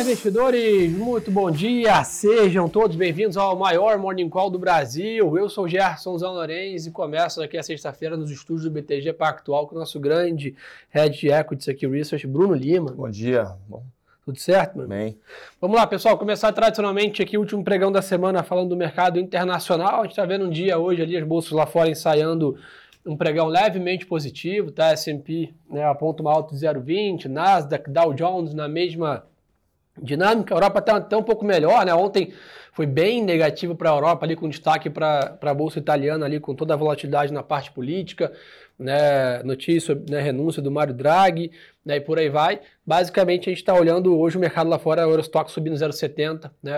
Olá, investidores! Muito bom dia! Sejam todos bem-vindos ao maior Morning Call do Brasil. Eu sou o Gerson Zanorenz e começo aqui a sexta-feira nos estúdios do BTG Pactual com o nosso grande Head Equities aqui, Research, Bruno Lima. Bom dia. Bom. Tudo certo, mano? Bem. Vamos lá, pessoal. Começar tradicionalmente aqui o último pregão da semana falando do mercado internacional. A gente está vendo um dia hoje ali as bolsas lá fora ensaiando um pregão levemente positivo, tá? S&P né, aponta uma alta de 0,20, Nasdaq, Dow Jones na mesma dinâmica. A Europa está até um pouco melhor, né? Ontem foi bem negativo para a Europa, ali com destaque para a Bolsa Italiana, ali com toda a volatilidade na parte política, né? notícia, né? renúncia do Mário Draghi, né? e por aí vai. Basicamente, a gente está olhando hoje o mercado lá fora, o Eurostock subindo 0,70, né?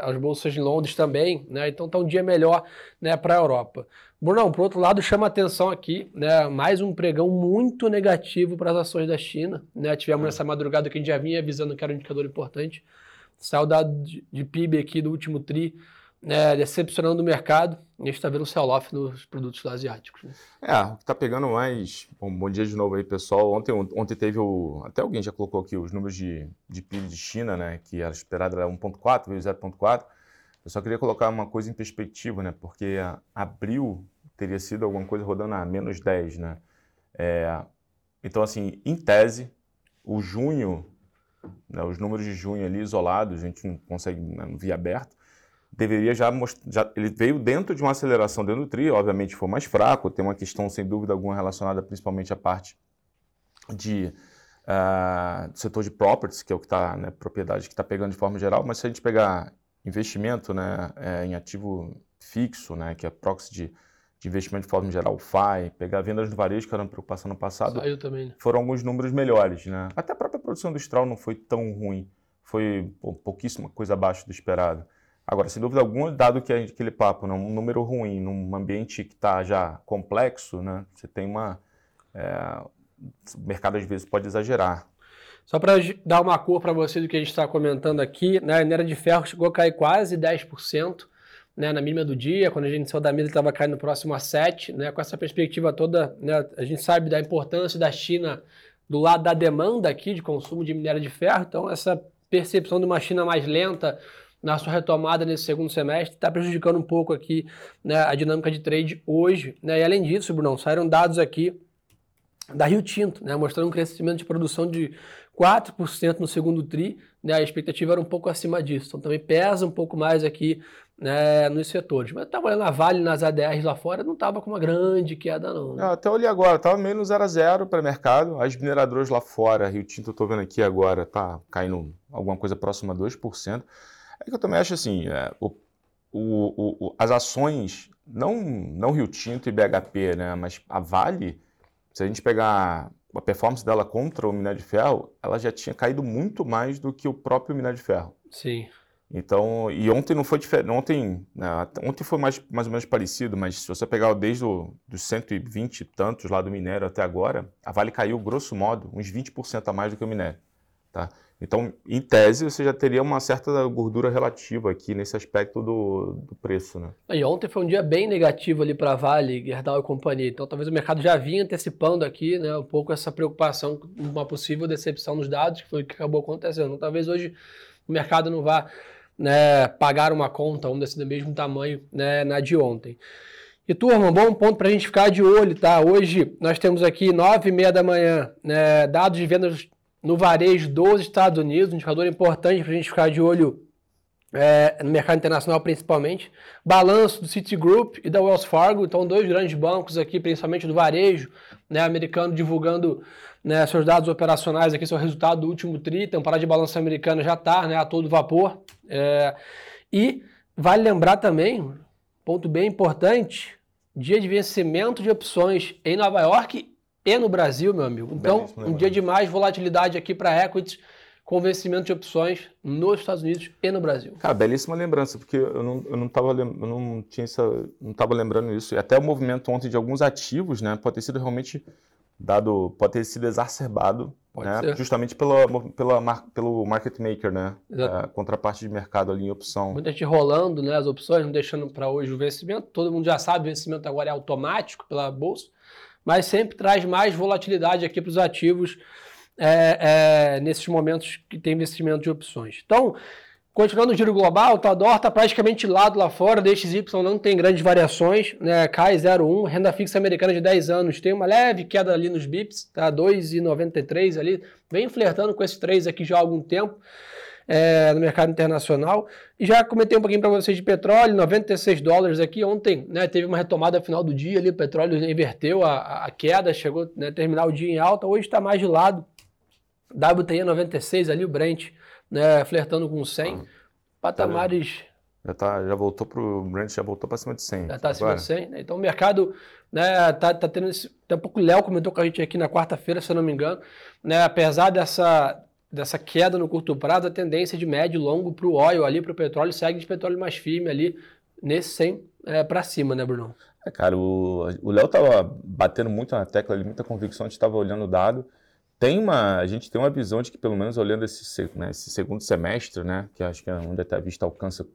as bolsas de Londres também, né? então está um dia melhor né? para a Europa. Brunão, por outro lado, chama atenção aqui, né, mais um pregão muito negativo para as ações da China. Né? Tivemos é. nessa madrugada que a gente já vinha avisando que era um indicador importante. Saiu dado de, de PIB aqui do último TRI, né, decepcionando o mercado. E a gente está vendo o sell-off nos produtos asiáticos. Né? É, o que está pegando mais. Bom, bom, dia de novo aí, pessoal. Ontem, ontem teve o. Até alguém já colocou aqui os números de, de PIB de China, né? Que era esperado era 1,4, veio 0,4. Eu só queria colocar uma coisa em perspectiva, né? Porque abril teria sido alguma coisa rodando a menos 10, né? É, então, assim, em tese, o junho, né, os números de junho ali isolados, a gente não consegue né, via aberto, deveria já mostrar, ele veio dentro de uma aceleração dentro do TRI, obviamente foi mais fraco, tem uma questão sem dúvida alguma relacionada principalmente à parte de uh, setor de properties, que é o que está, né, propriedade que está pegando de forma geral, mas se a gente pegar investimento né, é, em ativo fixo, né, que é proxy de de investimento de forma geral, o FAI, pegar vendas no varejo, que era uma preocupação no passado, Saiu também. Né? foram alguns números melhores. Né? Até a própria produção industrial não foi tão ruim, foi pô, pouquíssima coisa abaixo do esperado. Agora, sem dúvida alguma, dado que aquele papo, né, um número ruim, num ambiente que está já complexo, né, você tem uma... É, o mercado às vezes pode exagerar. Só para dar uma cor para você do que a gente está comentando aqui, né, a minério de ferro chegou a cair quase 10%, né, na mínima do dia, quando a gente saiu da mesa estava caindo próximo a 7, né, com essa perspectiva toda, né, a gente sabe da importância da China do lado da demanda aqui de consumo de minério de ferro, então essa percepção de uma China mais lenta na sua retomada nesse segundo semestre está prejudicando um pouco aqui né, a dinâmica de trade hoje, né, e além disso, Bruno, saíram dados aqui da Rio Tinto, né, mostrando um crescimento de produção de 4% no segundo TRI, né, a expectativa era um pouco acima disso, então também pesa um pouco mais aqui né, nos setores. Mas estava olhando a Vale nas ADRs lá fora, não estava com uma grande queda, não. Né? até olhei agora, estava menos 0 a 0 para mercado. As mineradoras lá fora, Rio Tinto, eu estou vendo aqui agora, tá caindo alguma coisa próxima a 2%. É que eu também acho assim, é, o, o, o, as ações, não, não Rio Tinto e BHP, né, mas a Vale, se a gente pegar a performance dela contra o minério de ferro, ela já tinha caído muito mais do que o próprio minério de ferro. Sim. Então, e ontem não foi diferente. Ontem, né, ontem foi mais, mais ou menos parecido, mas se você pegar desde o, dos 120 e tantos lá do minério até agora, a Vale caiu, grosso modo, uns 20% a mais do que o minério. Tá? Então, em tese, você já teria uma certa gordura relativa aqui nesse aspecto do, do preço. Né? E ontem foi um dia bem negativo ali para a Vale, Gerdau e companhia. Então, talvez o mercado já vinha antecipando aqui né, um pouco essa preocupação uma possível decepção nos dados, que foi o que acabou acontecendo. Então, talvez hoje o mercado não vá né, pagar uma conta, vamos dizer do mesmo tamanho né, na de ontem. E turma, um bom ponto para a gente ficar de olho, tá? Hoje nós temos aqui nove e meia da manhã, né, dados de vendas no varejo dos Estados Unidos, um indicador importante para a gente ficar de olho é, no mercado internacional principalmente. Balanço do Citigroup e da Wells Fargo, então dois grandes bancos aqui, principalmente do varejo, né, americano divulgando né, seus dados operacionais aqui, seu resultado do último TRI, temporada de balanço americana já está né, a todo vapor. É, e vale lembrar também, ponto bem importante, dia de vencimento de opções em Nova York e no Brasil, meu amigo. Então, um dia de mais volatilidade aqui para equities com vencimento de opções nos Estados Unidos e no Brasil. Cara, belíssima lembrança, porque eu não, eu não, tava, eu não tinha essa, não estava lembrando isso. E até o movimento ontem de alguns ativos, né, pode ter sido realmente dado, pode ter sido exacerbado, né, justamente pela, pela, pelo market maker, né, a contraparte de mercado ali em opção. Muita gente rolando, né, as opções, não deixando para hoje o vencimento. Todo mundo já sabe, o vencimento agora é automático pela bolsa, mas sempre traz mais volatilidade aqui para os ativos é, é, nesses momentos que tem investimento de opções. Então, continuando o giro global, o Tador está praticamente lado lá fora, DXY não tem grandes variações, né, cai 0,1, renda fixa americana de 10 anos tem uma leve queda ali nos bips, tá 2,93 ali, vem flertando com esses três aqui já há algum tempo é, no mercado internacional. E já comentei um pouquinho para vocês de petróleo, 96 dólares aqui. Ontem né, teve uma retomada final do dia ali, o petróleo inverteu a, a queda, chegou a né, terminar o dia em alta. Hoje está mais de lado. WTI 96 ali, o Brent, né, flertando com 100. Ah, Patamares... Já, tá, já voltou para o Brent, já voltou para cima de 100. Já está acima de 100. Né? Então o mercado né, tá, tá tendo esse. Tem um pouco o Léo comentou com a gente aqui na quarta-feira, se eu não me engano. Né, apesar dessa, dessa queda no curto prazo, a tendência de médio e longo para o óleo ali, para o petróleo, segue de petróleo mais firme ali, nesse 100 é, para cima, né, Bruno? É, cara, o Léo estava batendo muito na tecla ali, muita convicção, a gente estava olhando o dado. Tem uma, a gente tem uma visão de que, pelo menos olhando esse, né, esse segundo semestre, né, que acho que é onde a vista alcança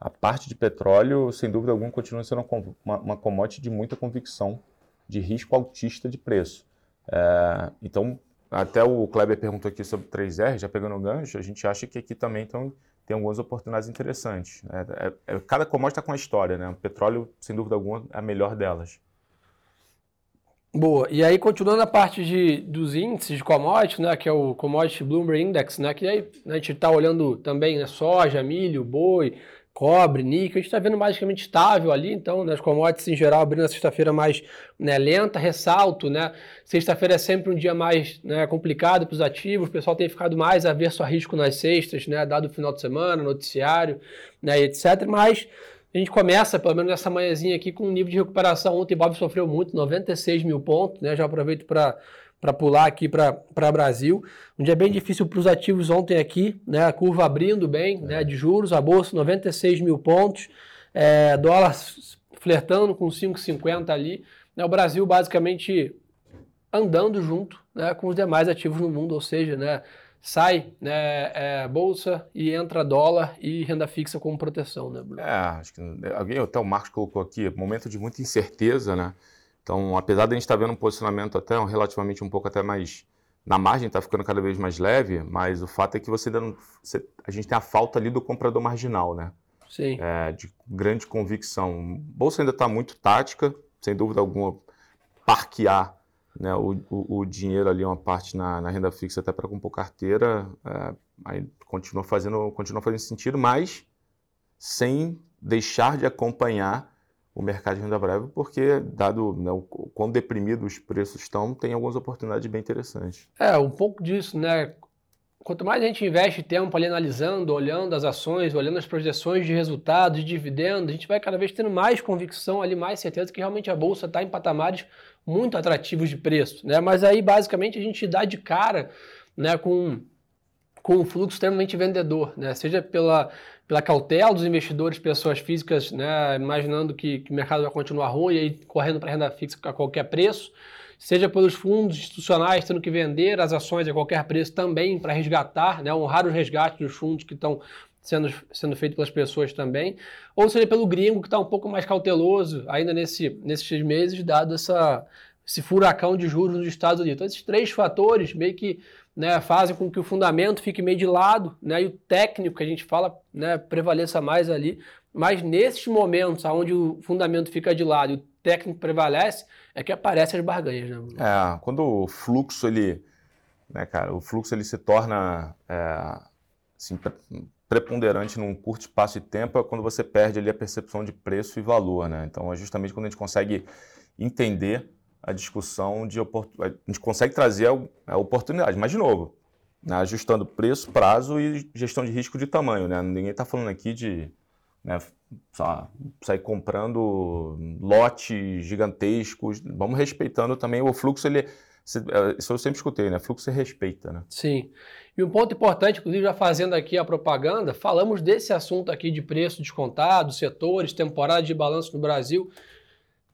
a parte de petróleo, sem dúvida alguma, continua sendo uma, uma commodity de muita convicção, de risco altista de preço. É, então, até o Kleber perguntou aqui sobre 3R, já pegando o gancho, a gente acha que aqui também então, tem algumas oportunidades interessantes. É, é, é cada commodity está com uma história, né? O petróleo, sem dúvida alguma, é a melhor delas. Boa. E aí, continuando a parte de, dos índices de commodities, né, que é o Commodity Bloomberg Index, né, que aí né, a gente está olhando também né, soja, milho, boi, cobre, níquel, a gente está vendo basicamente estável ali, então, né, as commodities em geral abrindo a sexta-feira mais né, lenta, ressalto, né, sexta-feira é sempre um dia mais né, complicado para os ativos, o pessoal tem ficado mais averso a risco nas sextas, né, dado o final de semana, noticiário, né, etc, mas a gente começa, pelo menos nessa manhãzinha aqui, com um nível de recuperação, ontem o Bob sofreu muito, 96 mil pontos, né, já aproveito para para pular aqui para Brasil. Um dia bem difícil para os ativos ontem aqui, né? A curva abrindo bem, né? De juros, a bolsa 96 mil pontos, é, dólar flertando com 5,50 ali. Né? O Brasil basicamente andando junto né, com os demais ativos no mundo, ou seja, né, sai né, é, bolsa e entra dólar e renda fixa como proteção. Né, Bruno? É, acho que alguém, até o Marcos colocou aqui, momento de muita incerteza, né? Então, apesar de a gente estar tá vendo um posicionamento até um, relativamente um pouco até mais na margem, está ficando cada vez mais leve, mas o fato é que você, não, você a gente tem a falta ali do comprador marginal, né? Sim. É, de grande convicção. Bolsa ainda está muito tática, sem dúvida alguma, parquear né, o, o, o, dinheiro ali, uma parte na, na renda fixa até para compor carteira, é, aí continua fazendo, continua fazendo sentido, mas sem deixar de acompanhar o mercado de renda variável, porque, dado né, o quão deprimidos os preços estão, tem algumas oportunidades bem interessantes. É, um pouco disso, né? Quanto mais a gente investe tempo ali analisando, olhando as ações, olhando as projeções de resultados, de dividendos, a gente vai cada vez tendo mais convicção ali, mais certeza que realmente a bolsa está em patamares muito atrativos de preço, né? Mas aí, basicamente, a gente dá de cara né, com, com um fluxo extremamente vendedor, né? Seja pela pela cautela dos investidores, pessoas físicas, né, imaginando que, que, o mercado vai continuar ruim e aí correndo para renda fixa a qualquer preço, seja pelos fundos institucionais tendo que vender as ações a qualquer preço também para resgatar, né, honrar os resgates dos fundos que estão sendo, sendo feitos pelas pessoas também, ou seja pelo gringo que está um pouco mais cauteloso ainda nesse, nesses meses, dado essa, esse furacão de juros nos Estados Unidos. Então, esses três fatores meio que né, fazem com que o fundamento fique meio de lado, né, e o técnico que a gente fala né, prevaleça mais ali. Mas nesses momentos onde o fundamento fica de lado o técnico prevalece, é que aparecem as barganhas. Né? É, quando o fluxo ele, né, cara, o fluxo ele se torna é, assim, preponderante num curto espaço de tempo é quando você perde ali a percepção de preço e valor, né? Então é justamente quando a gente consegue entender a discussão de oportunidade. A gente consegue trazer a oportunidade, mas de novo, né, ajustando preço, prazo e gestão de risco de tamanho. Né? Ninguém está falando aqui de né, só, sair comprando lotes gigantescos. Vamos respeitando também o fluxo. Ele, é, isso eu sempre escutei, né? Fluxo você respeita, né? Sim. E um ponto importante, inclusive já fazendo aqui a propaganda, falamos desse assunto aqui de preço descontado, setores, temporada de balanço no Brasil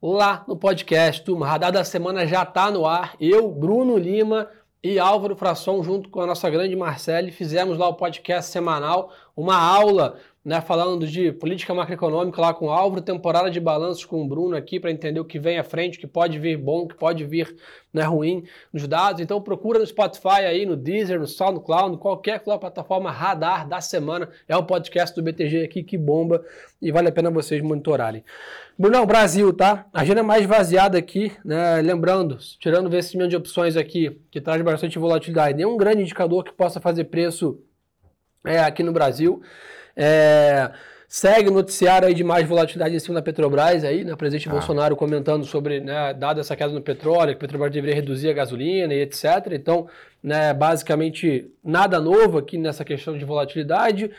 lá no podcast. Turma, Radar da Semana já está no ar. Eu, Bruno Lima e Álvaro Frasson, junto com a nossa grande Marcele, fizemos lá o podcast semanal, uma aula né, falando de política macroeconômica lá com o Álvaro, temporada de balanços com o Bruno aqui para entender o que vem à frente, o que pode vir bom, o que pode vir né, ruim nos dados. Então procura no Spotify aí, no Deezer, no SoundCloud, qualquer plataforma radar da semana. É o podcast do BTG aqui que bomba e vale a pena vocês monitorarem. Brunão, Brasil, tá? Agenda mais vaziada aqui, né? Lembrando, tirando o vencimento de opções aqui, que traz bastante volatilidade, nenhum grande indicador que possa fazer preço é, aqui no Brasil. É, segue o noticiário aí de mais volatilidade em cima da Petrobras aí, né? O presidente ah. Bolsonaro comentando sobre, né, dada essa queda no petróleo, que a Petrobras deveria reduzir a gasolina e etc. Então, né, basicamente nada novo aqui nessa questão de volatilidade.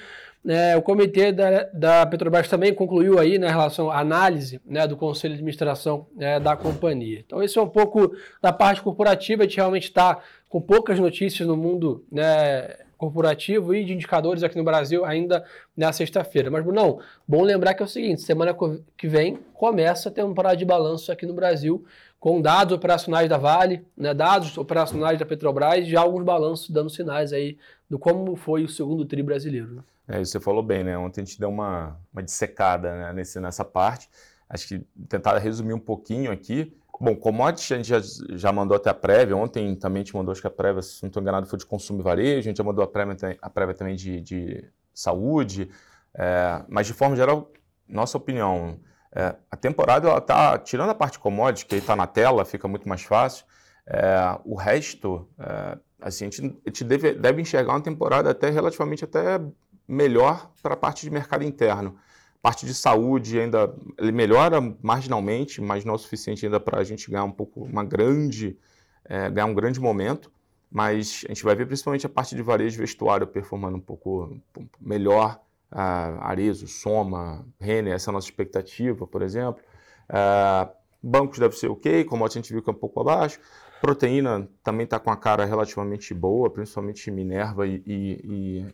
É, o comitê da, da, Petrobras também concluiu aí né, em relação à análise né, do conselho de administração né, da companhia. Então, esse é um pouco da parte corporativa, a gente realmente está com poucas notícias no mundo né, corporativo e de indicadores aqui no Brasil ainda na sexta-feira. Mas, não, bom lembrar que é o seguinte: semana que vem começa a temporada de balanço aqui no Brasil, com dados operacionais da Vale, né, dados operacionais da Petrobras e alguns balanços dando sinais aí do como foi o segundo tri brasileiro. Né? É, você falou bem, né? Ontem a gente deu uma, uma dissecada né, nesse, nessa parte. Acho que tentar resumir um pouquinho aqui. Bom, commodities a gente já, já mandou até a prévia, ontem também te mandou, acho que a prévia, se não estou enganado, foi de consumo e varejo, a gente já mandou a prévia, a prévia também de, de saúde, é, mas de forma geral, nossa opinião, é, a temporada ela está, tirando a parte commodities, que aí está na tela, fica muito mais fácil, é, o resto, é, assim, a gente, a gente deve, deve enxergar uma temporada até relativamente até melhor para a parte de mercado interno. Parte de saúde ainda ele melhora marginalmente, mas não é o suficiente ainda para a gente ganhar um pouco, uma grande, é, ganhar um grande momento. Mas a gente vai ver principalmente a parte de varejo vestuário performando um pouco melhor. Uh, Arezo, Soma, Renner, essa é a nossa expectativa, por exemplo. Uh, bancos deve ser ok, como a gente viu que é um pouco abaixo. Proteína também está com a cara relativamente boa, principalmente Minerva e, e,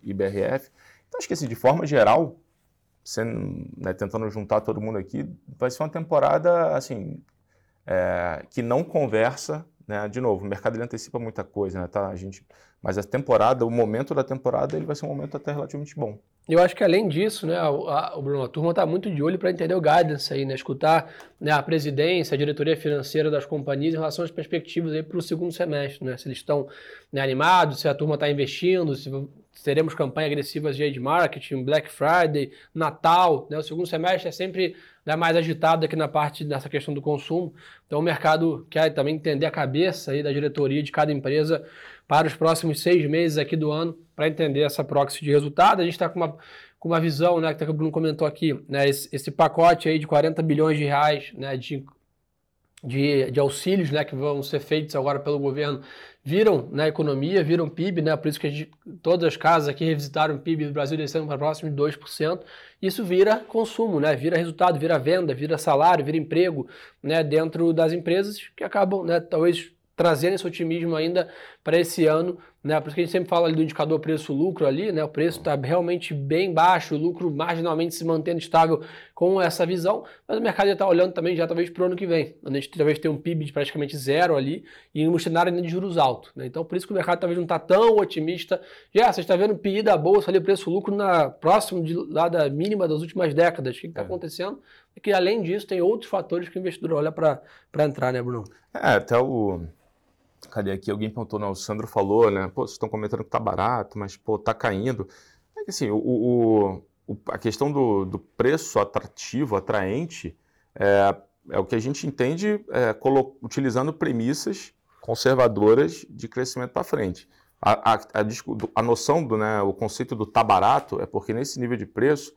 e, e BRF. Então, acho que assim, de forma geral, sendo, né, tentando juntar todo mundo aqui, vai ser uma temporada assim é, que não conversa, né? De novo, o mercado ele antecipa muita coisa, né? Tá, a gente, mas a temporada, o momento da temporada, ele vai ser um momento até relativamente bom. Eu acho que além disso, né, a, a, Bruno, a turma está muito de olho para entender o guidance aí, né, escutar né, a presidência, a diretoria financeira das companhias em relação às perspectivas para o segundo semestre, né, se eles estão né, animados, se a turma está investindo, se teremos campanhas agressivas de marketing, Black Friday, Natal, né? O segundo semestre é sempre né, mais agitado aqui na parte dessa questão do consumo. Então o mercado quer também entender a cabeça aí da diretoria de cada empresa para os próximos seis meses aqui do ano para entender essa proxy de resultado. A gente está com uma, com uma visão, né, que o Bruno comentou aqui, né, esse, esse pacote aí de 40 bilhões de reais né, de de, de, auxílios né, que vão ser feitos agora pelo governo viram na né, economia, viram PIB, né, por isso que gente, todas as casas aqui revisitaram o PIB do Brasil descendo para próximo de 2%. Isso vira consumo, né, vira resultado, vira venda, vira salário, vira emprego né, dentro das empresas que acabam né, talvez trazendo esse otimismo ainda para esse ano, né? Por isso que a gente sempre fala do indicador preço-lucro ali, né? O preço está realmente bem baixo, o lucro marginalmente se mantendo estável com essa visão, mas o mercado já está olhando também já talvez para o ano que vem, onde a gente talvez tenha um PIB de praticamente zero ali e um cenário ainda de juros altos, né? Então por isso que o mercado talvez não está tão otimista. Já, você está vendo o PI da bolsa ali, o preço-lucro na próximo de, lá da mínima das últimas décadas. O que está é. acontecendo? É que além disso tem outros fatores que o investidor olha para entrar, né, Bruno? É, até o Cadê aqui? Alguém perguntou, não, o Sandro falou, né? Pô, vocês estão comentando que tá barato, mas, pô, tá caindo. É que assim, o, o, o a questão do, do, preço atrativo, atraente, é, é o que a gente entende é, utilizando premissas conservadoras de crescimento para frente. A, a, a, a, noção do, né, o conceito do tá barato é porque nesse nível de preço,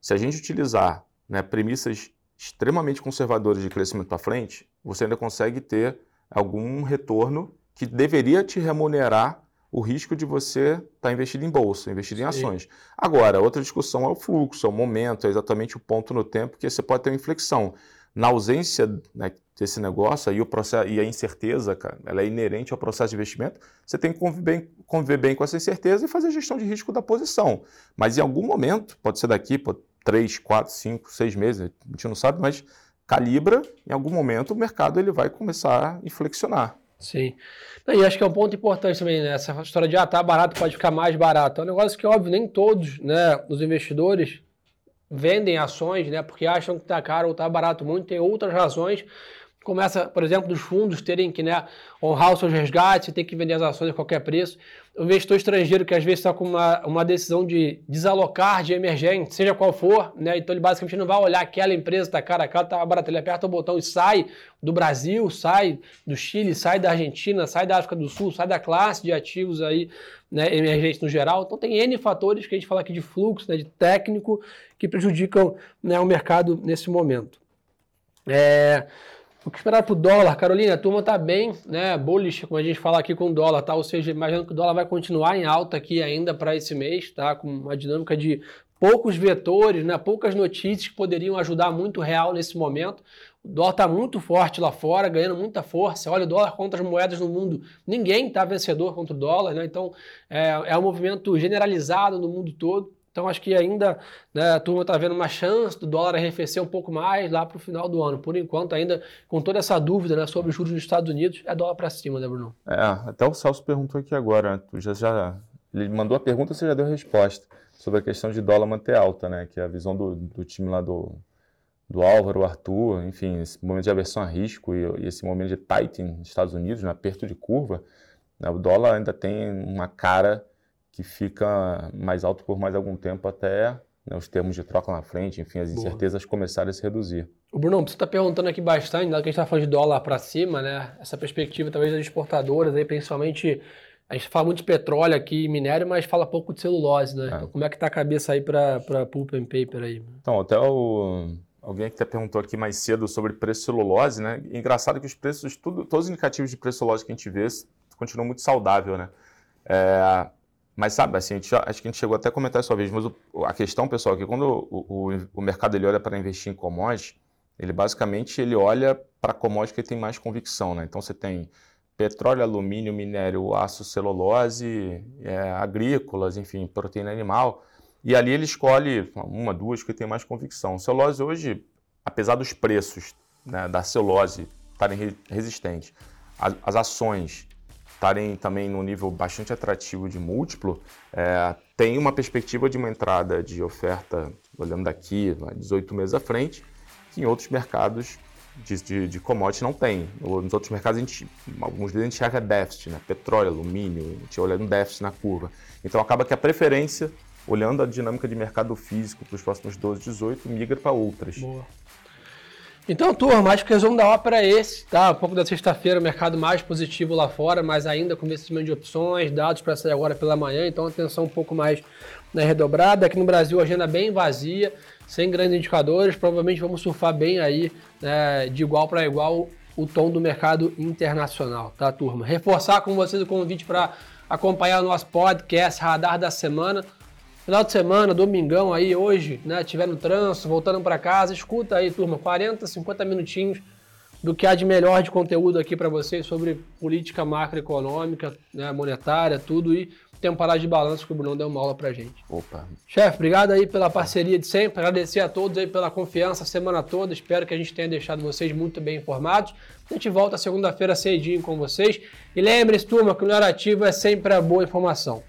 se a gente utilizar né, premissas extremamente conservadoras de crescimento para frente, você ainda consegue ter algum retorno que deveria te remunerar o risco de você estar tá investido em bolsa, investido Sim. em ações. Agora, outra discussão é o fluxo, é o momento, é exatamente o ponto no tempo que você pode ter uma inflexão. Na ausência né, desse negócio aí o processo, e a incerteza, cara, ela é inerente ao processo de investimento, você tem que conviver bem, conviver bem com essa incerteza e fazer a gestão de risco da posição. Mas em algum momento, pode ser daqui, por 3, 4, 5, 6 meses, a gente não sabe, mas calibra, em algum momento o mercado ele vai começar a inflexionar. Sim. E acho que é um ponto importante também, né? Essa história de ah, tá barato, pode ficar mais barato. É um negócio que, óbvio, nem todos, né, os investidores vendem ações, né, porque acham que tá caro ou tá barato muito, tem outras razões começa, por exemplo, dos fundos terem que né, honrar os seus resgates, ter que vender as ações a qualquer preço. O investidor estrangeiro que às vezes está com uma, uma decisão de desalocar de emergente, seja qual for, né, então ele basicamente não vai olhar aquela empresa está cara a cara, está barata, ele aperta o botão e sai do Brasil, sai do Chile, sai da Argentina, sai da África do Sul, sai da classe de ativos aí, né, emergentes no geral. Então tem N fatores que a gente fala aqui de fluxo, né, de técnico, que prejudicam né, o mercado nesse momento. É... O que esperar para o dólar? Carolina, a turma está bem, né? Bullish, como a gente fala aqui com o dólar, tá? Ou seja, imagino que o dólar vai continuar em alta aqui ainda para esse mês, tá? Com uma dinâmica de poucos vetores, né? Poucas notícias que poderiam ajudar muito o real nesse momento. O dólar está muito forte lá fora, ganhando muita força. Olha o dólar contra as moedas no mundo. Ninguém está vencedor contra o dólar, né? Então é, é um movimento generalizado no mundo todo. Então acho que ainda né, a turma está vendo uma chance do dólar arrefecer um pouco mais lá para o final do ano. Por enquanto, ainda com toda essa dúvida né, sobre os juros nos Estados Unidos, é dólar para cima, né, Bruno? É, até o Celso perguntou aqui agora, tu já, já ele mandou a pergunta, você já deu a resposta sobre a questão de dólar manter alta, né? Que é a visão do, do time lá do, do Álvaro, Arthur, enfim, esse momento de aversão a risco e, e esse momento de tightening nos Estados Unidos, no né, aperto de curva, né, o dólar ainda tem uma cara que fica mais alto por mais algum tempo até né, os termos de troca na frente, enfim, as incertezas Boa. começarem a se reduzir. O Bruno, você está perguntando aqui bastante, dado que a gente está falando de dólar para cima, né? Essa perspectiva talvez das exportadoras, aí, principalmente, a gente fala muito de petróleo aqui, minério, mas fala pouco de celulose, né? É. Então, como é que está a cabeça aí para pulp and paper aí? Então, até o... Alguém que até perguntou aqui mais cedo sobre preço de celulose, né? Engraçado que os preços, tudo, todos os indicativos de preço celulose que a gente vê continuam muito saudável, né? É, mas sabe, assim, acho que a gente chegou até a comentar isso uma vez, mas o, a questão, pessoal, é que quando o, o, o mercado ele olha para investir em commodities, ele basicamente ele olha para commodities que tem mais convicção, né? Então você tem petróleo, alumínio, minério, aço, celulose, é, agrícolas, enfim, proteína animal. E ali ele escolhe uma, duas que tem mais convicção. Celulose hoje, apesar dos preços né, da celulose estarem resistentes, as, as ações estarem também num nível bastante atrativo de múltiplo, é, tem uma perspectiva de uma entrada de oferta, olhando daqui, 18 meses à frente, que em outros mercados de, de, de commodities não tem. Nos outros mercados, a gente, alguns deles a gente enxerga déficit, né? petróleo, alumínio, a gente olha um déficit na curva. Então acaba que a preferência, olhando a dinâmica de mercado físico para os próximos 12, 18, migra para outras. Boa. Então, turma, acho que o resumo da ópera é esse, tá? Um pouco da sexta-feira, o mercado mais positivo lá fora, mas ainda com investimento de opções, dados para sair agora pela manhã, então atenção um pouco mais né, redobrada. Aqui no Brasil, agenda bem vazia, sem grandes indicadores, provavelmente vamos surfar bem aí, né, de igual para igual, o tom do mercado internacional, tá, turma? Reforçar com vocês o convite para acompanhar o nosso podcast Radar da Semana Final de semana, domingão aí, hoje, né? Tiver no trânsito, voltando para casa, escuta aí, turma, 40, 50 minutinhos do que há de melhor de conteúdo aqui para vocês sobre política macroeconômica, né, monetária, tudo e temporada de balanço que o Bruno deu uma aula pra gente. Opa. Chefe, obrigado aí pela parceria de sempre, agradecer a todos aí pela confiança a semana toda, espero que a gente tenha deixado vocês muito bem informados. A gente volta segunda-feira cedinho com vocês. E lembre-se, turma, que o melhor ativo é sempre a boa informação.